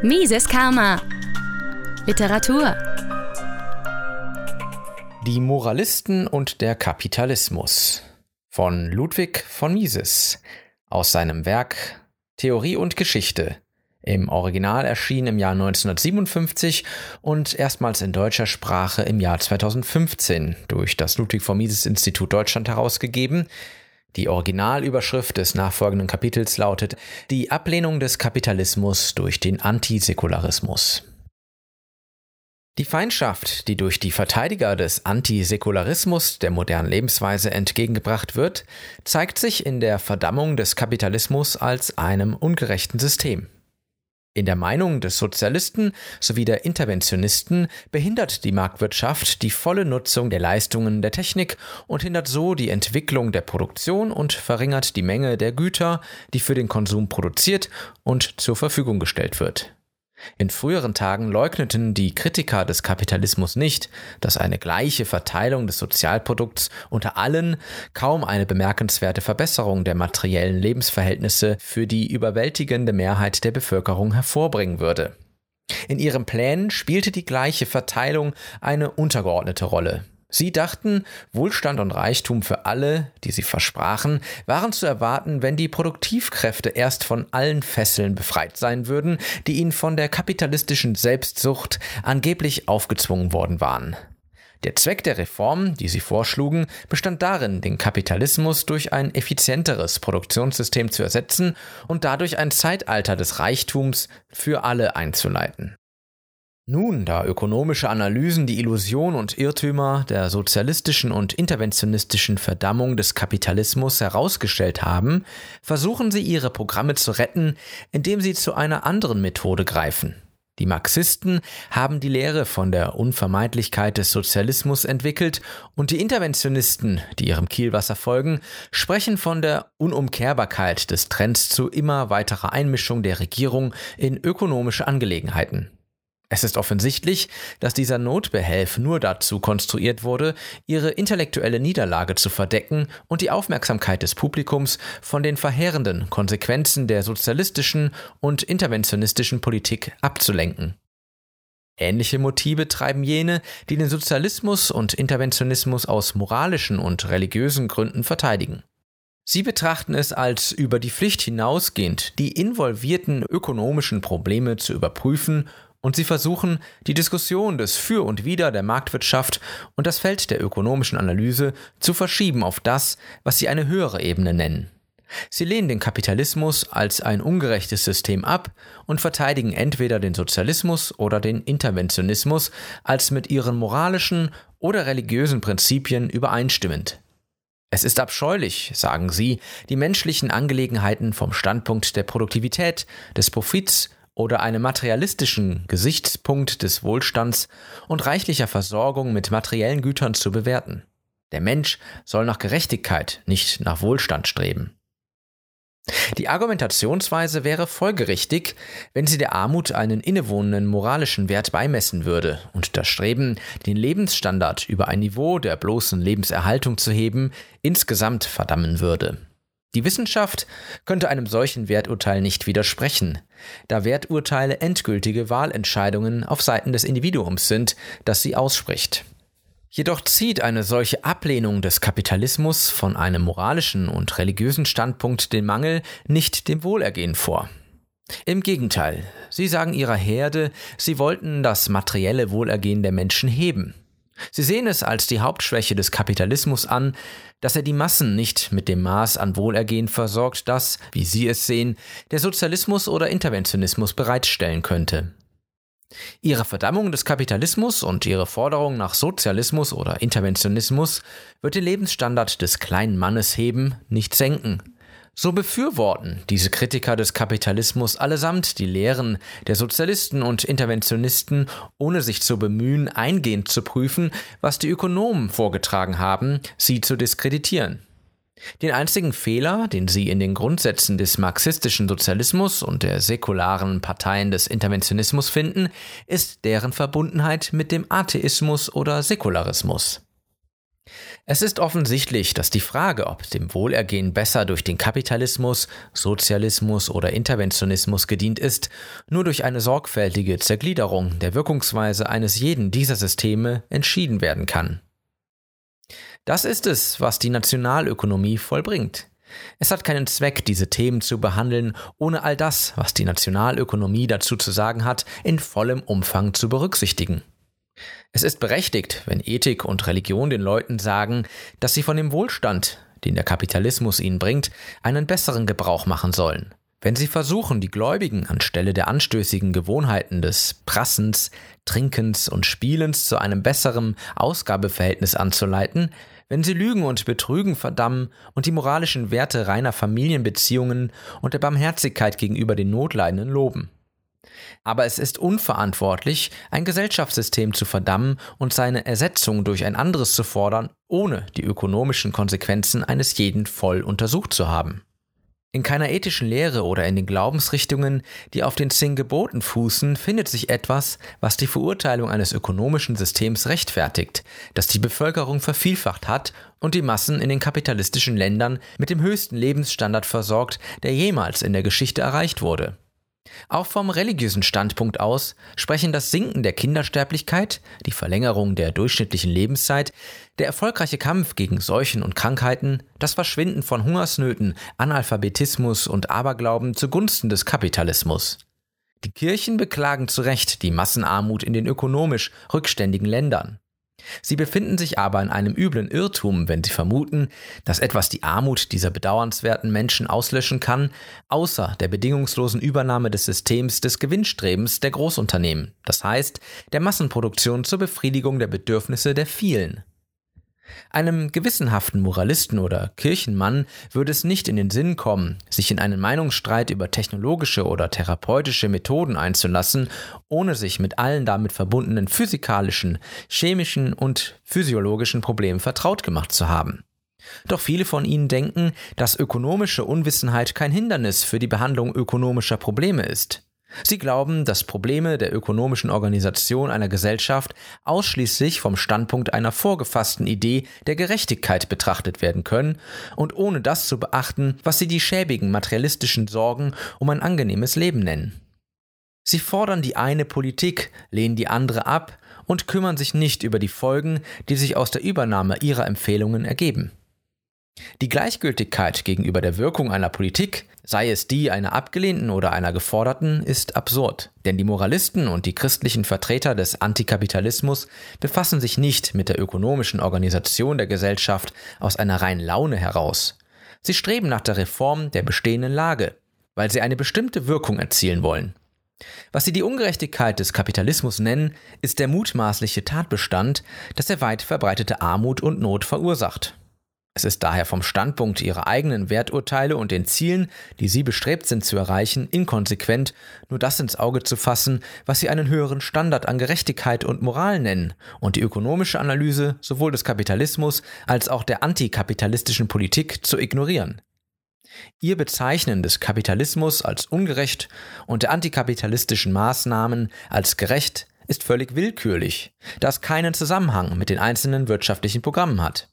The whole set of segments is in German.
Mises Karma. Literatur. Die Moralisten und der Kapitalismus von Ludwig von Mises aus seinem Werk Theorie und Geschichte. Im Original erschien im Jahr 1957 und erstmals in deutscher Sprache im Jahr 2015 durch das Ludwig von Mises Institut Deutschland herausgegeben. Die Originalüberschrift des nachfolgenden Kapitels lautet Die Ablehnung des Kapitalismus durch den Antisäkularismus. Die Feindschaft, die durch die Verteidiger des Antisäkularismus der modernen Lebensweise entgegengebracht wird, zeigt sich in der Verdammung des Kapitalismus als einem ungerechten System. In der Meinung des Sozialisten sowie der Interventionisten behindert die Marktwirtschaft die volle Nutzung der Leistungen der Technik und hindert so die Entwicklung der Produktion und verringert die Menge der Güter, die für den Konsum produziert und zur Verfügung gestellt wird. In früheren Tagen leugneten die Kritiker des Kapitalismus nicht, dass eine gleiche Verteilung des Sozialprodukts unter allen kaum eine bemerkenswerte Verbesserung der materiellen Lebensverhältnisse für die überwältigende Mehrheit der Bevölkerung hervorbringen würde. In ihren Plänen spielte die gleiche Verteilung eine untergeordnete Rolle. Sie dachten, Wohlstand und Reichtum für alle, die sie versprachen, waren zu erwarten, wenn die Produktivkräfte erst von allen Fesseln befreit sein würden, die ihnen von der kapitalistischen Selbstsucht angeblich aufgezwungen worden waren. Der Zweck der Reform, die sie vorschlugen, bestand darin, den Kapitalismus durch ein effizienteres Produktionssystem zu ersetzen und dadurch ein Zeitalter des Reichtums für alle einzuleiten. Nun, da ökonomische Analysen die Illusion und Irrtümer der sozialistischen und interventionistischen Verdammung des Kapitalismus herausgestellt haben, versuchen sie ihre Programme zu retten, indem sie zu einer anderen Methode greifen. Die Marxisten haben die Lehre von der Unvermeidlichkeit des Sozialismus entwickelt und die Interventionisten, die ihrem Kielwasser folgen, sprechen von der Unumkehrbarkeit des Trends zu immer weiterer Einmischung der Regierung in ökonomische Angelegenheiten. Es ist offensichtlich, dass dieser Notbehelf nur dazu konstruiert wurde, ihre intellektuelle Niederlage zu verdecken und die Aufmerksamkeit des Publikums von den verheerenden Konsequenzen der sozialistischen und interventionistischen Politik abzulenken. Ähnliche Motive treiben jene, die den Sozialismus und Interventionismus aus moralischen und religiösen Gründen verteidigen. Sie betrachten es als über die Pflicht hinausgehend, die involvierten ökonomischen Probleme zu überprüfen und sie versuchen, die Diskussion des Für und Wider der Marktwirtschaft und das Feld der ökonomischen Analyse zu verschieben auf das, was sie eine höhere Ebene nennen. Sie lehnen den Kapitalismus als ein ungerechtes System ab und verteidigen entweder den Sozialismus oder den Interventionismus als mit ihren moralischen oder religiösen Prinzipien übereinstimmend. Es ist abscheulich, sagen sie, die menschlichen Angelegenheiten vom Standpunkt der Produktivität, des Profits oder einem materialistischen Gesichtspunkt des Wohlstands und reichlicher Versorgung mit materiellen Gütern zu bewerten. Der Mensch soll nach Gerechtigkeit, nicht nach Wohlstand streben. Die Argumentationsweise wäre folgerichtig, wenn sie der Armut einen innewohnenden moralischen Wert beimessen würde und das Streben, den Lebensstandard über ein Niveau der bloßen Lebenserhaltung zu heben, insgesamt verdammen würde. Die Wissenschaft könnte einem solchen Werturteil nicht widersprechen, da Werturteile endgültige Wahlentscheidungen auf Seiten des Individuums sind, das sie ausspricht. Jedoch zieht eine solche Ablehnung des Kapitalismus von einem moralischen und religiösen Standpunkt den Mangel nicht dem Wohlergehen vor. Im Gegenteil, sie sagen ihrer Herde, sie wollten das materielle Wohlergehen der Menschen heben. Sie sehen es als die Hauptschwäche des Kapitalismus an, dass er die Massen nicht mit dem Maß an Wohlergehen versorgt, das, wie Sie es sehen, der Sozialismus oder Interventionismus bereitstellen könnte. Ihre Verdammung des Kapitalismus und ihre Forderung nach Sozialismus oder Interventionismus wird den Lebensstandard des kleinen Mannes heben, nicht senken. So befürworten diese Kritiker des Kapitalismus allesamt die Lehren der Sozialisten und Interventionisten, ohne sich zu bemühen, eingehend zu prüfen, was die Ökonomen vorgetragen haben, sie zu diskreditieren. Den einzigen Fehler, den sie in den Grundsätzen des marxistischen Sozialismus und der säkularen Parteien des Interventionismus finden, ist deren Verbundenheit mit dem Atheismus oder Säkularismus. Es ist offensichtlich, dass die Frage, ob dem Wohlergehen besser durch den Kapitalismus, Sozialismus oder Interventionismus gedient ist, nur durch eine sorgfältige Zergliederung der Wirkungsweise eines jeden dieser Systeme entschieden werden kann. Das ist es, was die Nationalökonomie vollbringt. Es hat keinen Zweck, diese Themen zu behandeln, ohne all das, was die Nationalökonomie dazu zu sagen hat, in vollem Umfang zu berücksichtigen. Es ist berechtigt, wenn Ethik und Religion den Leuten sagen, dass sie von dem Wohlstand, den der Kapitalismus ihnen bringt, einen besseren Gebrauch machen sollen. Wenn sie versuchen, die Gläubigen anstelle der anstößigen Gewohnheiten des Prassens, Trinkens und Spielens zu einem besseren Ausgabeverhältnis anzuleiten, wenn sie Lügen und Betrügen verdammen und die moralischen Werte reiner Familienbeziehungen und der Barmherzigkeit gegenüber den Notleidenden loben. Aber es ist unverantwortlich, ein Gesellschaftssystem zu verdammen und seine Ersetzung durch ein anderes zu fordern, ohne die ökonomischen Konsequenzen eines jeden voll untersucht zu haben. In keiner ethischen Lehre oder in den Glaubensrichtungen, die auf den zehn Geboten fußen, findet sich etwas, was die Verurteilung eines ökonomischen Systems rechtfertigt, das die Bevölkerung vervielfacht hat und die Massen in den kapitalistischen Ländern mit dem höchsten Lebensstandard versorgt, der jemals in der Geschichte erreicht wurde. Auch vom religiösen Standpunkt aus sprechen das Sinken der Kindersterblichkeit, die Verlängerung der durchschnittlichen Lebenszeit, der erfolgreiche Kampf gegen Seuchen und Krankheiten, das Verschwinden von Hungersnöten, Analphabetismus und Aberglauben zugunsten des Kapitalismus. Die Kirchen beklagen zu Recht die Massenarmut in den ökonomisch rückständigen Ländern. Sie befinden sich aber in einem üblen Irrtum, wenn sie vermuten, dass etwas die Armut dieser bedauernswerten Menschen auslöschen kann, außer der bedingungslosen Übernahme des Systems des Gewinnstrebens der Großunternehmen, das heißt der Massenproduktion zur Befriedigung der Bedürfnisse der vielen. Einem gewissenhaften Moralisten oder Kirchenmann würde es nicht in den Sinn kommen, sich in einen Meinungsstreit über technologische oder therapeutische Methoden einzulassen, ohne sich mit allen damit verbundenen physikalischen, chemischen und physiologischen Problemen vertraut gemacht zu haben. Doch viele von ihnen denken, dass ökonomische Unwissenheit kein Hindernis für die Behandlung ökonomischer Probleme ist. Sie glauben, dass Probleme der ökonomischen Organisation einer Gesellschaft ausschließlich vom Standpunkt einer vorgefassten Idee der Gerechtigkeit betrachtet werden können und ohne das zu beachten, was sie die schäbigen materialistischen Sorgen um ein angenehmes Leben nennen. Sie fordern die eine Politik, lehnen die andere ab und kümmern sich nicht über die Folgen, die sich aus der Übernahme ihrer Empfehlungen ergeben. Die Gleichgültigkeit gegenüber der Wirkung einer Politik, sei es die einer abgelehnten oder einer geforderten, ist absurd. Denn die Moralisten und die christlichen Vertreter des Antikapitalismus befassen sich nicht mit der ökonomischen Organisation der Gesellschaft aus einer reinen Laune heraus. Sie streben nach der Reform der bestehenden Lage, weil sie eine bestimmte Wirkung erzielen wollen. Was sie die Ungerechtigkeit des Kapitalismus nennen, ist der mutmaßliche Tatbestand, dass er weit verbreitete Armut und Not verursacht. Es ist daher vom Standpunkt ihrer eigenen Werturteile und den Zielen, die sie bestrebt sind zu erreichen, inkonsequent, nur das ins Auge zu fassen, was sie einen höheren Standard an Gerechtigkeit und Moral nennen und die ökonomische Analyse sowohl des Kapitalismus als auch der antikapitalistischen Politik zu ignorieren. Ihr Bezeichnen des Kapitalismus als ungerecht und der antikapitalistischen Maßnahmen als gerecht ist völlig willkürlich, da es keinen Zusammenhang mit den einzelnen wirtschaftlichen Programmen hat.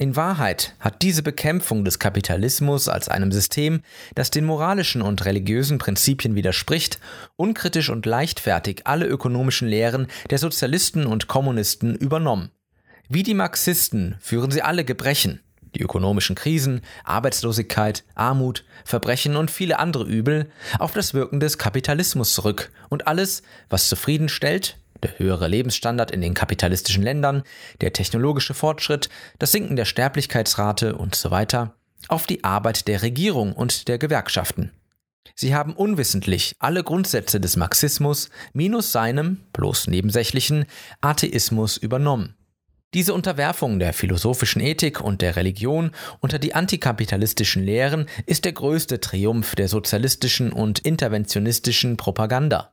In Wahrheit hat diese Bekämpfung des Kapitalismus als einem System, das den moralischen und religiösen Prinzipien widerspricht, unkritisch und leichtfertig alle ökonomischen Lehren der Sozialisten und Kommunisten übernommen. Wie die Marxisten führen sie alle Gebrechen, die ökonomischen Krisen, Arbeitslosigkeit, Armut, Verbrechen und viele andere Übel auf das Wirken des Kapitalismus zurück und alles, was zufriedenstellt, der höhere Lebensstandard in den kapitalistischen Ländern, der technologische Fortschritt, das Sinken der Sterblichkeitsrate und so weiter, auf die Arbeit der Regierung und der Gewerkschaften. Sie haben unwissentlich alle Grundsätze des Marxismus minus seinem, bloß nebensächlichen, Atheismus übernommen. Diese Unterwerfung der philosophischen Ethik und der Religion unter die antikapitalistischen Lehren ist der größte Triumph der sozialistischen und interventionistischen Propaganda.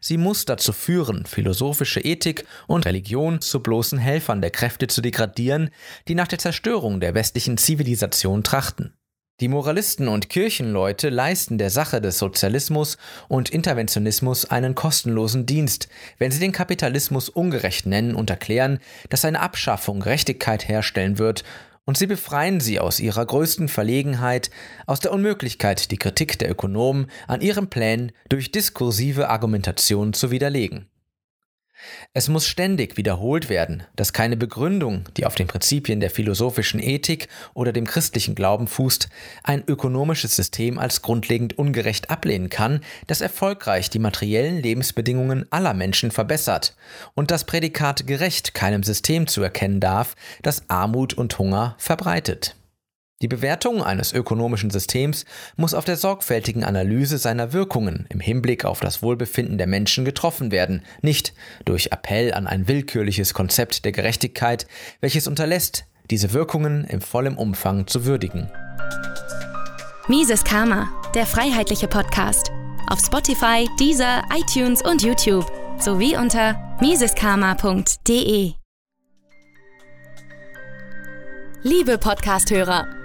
Sie muss dazu führen, philosophische Ethik und Religion zu bloßen Helfern der Kräfte zu degradieren, die nach der Zerstörung der westlichen Zivilisation trachten. Die Moralisten und Kirchenleute leisten der Sache des Sozialismus und Interventionismus einen kostenlosen Dienst, wenn sie den Kapitalismus ungerecht nennen und erklären, dass seine Abschaffung Gerechtigkeit herstellen wird, und sie befreien sie aus ihrer größten Verlegenheit, aus der Unmöglichkeit, die Kritik der Ökonomen an ihren Plänen durch diskursive Argumentation zu widerlegen. Es muss ständig wiederholt werden, dass keine Begründung, die auf den Prinzipien der philosophischen Ethik oder dem christlichen Glauben fußt, ein ökonomisches System als grundlegend ungerecht ablehnen kann, das erfolgreich die materiellen Lebensbedingungen aller Menschen verbessert und das Prädikat gerecht keinem System zu erkennen darf, das Armut und Hunger verbreitet. Die Bewertung eines ökonomischen Systems muss auf der sorgfältigen Analyse seiner Wirkungen im Hinblick auf das Wohlbefinden der Menschen getroffen werden, nicht durch Appell an ein willkürliches Konzept der Gerechtigkeit, welches unterlässt, diese Wirkungen im vollen Umfang zu würdigen. Mises Karma, der freiheitliche Podcast. Auf Spotify, Deezer, iTunes und YouTube sowie unter miseskarma.de. Liebe Podcasthörer,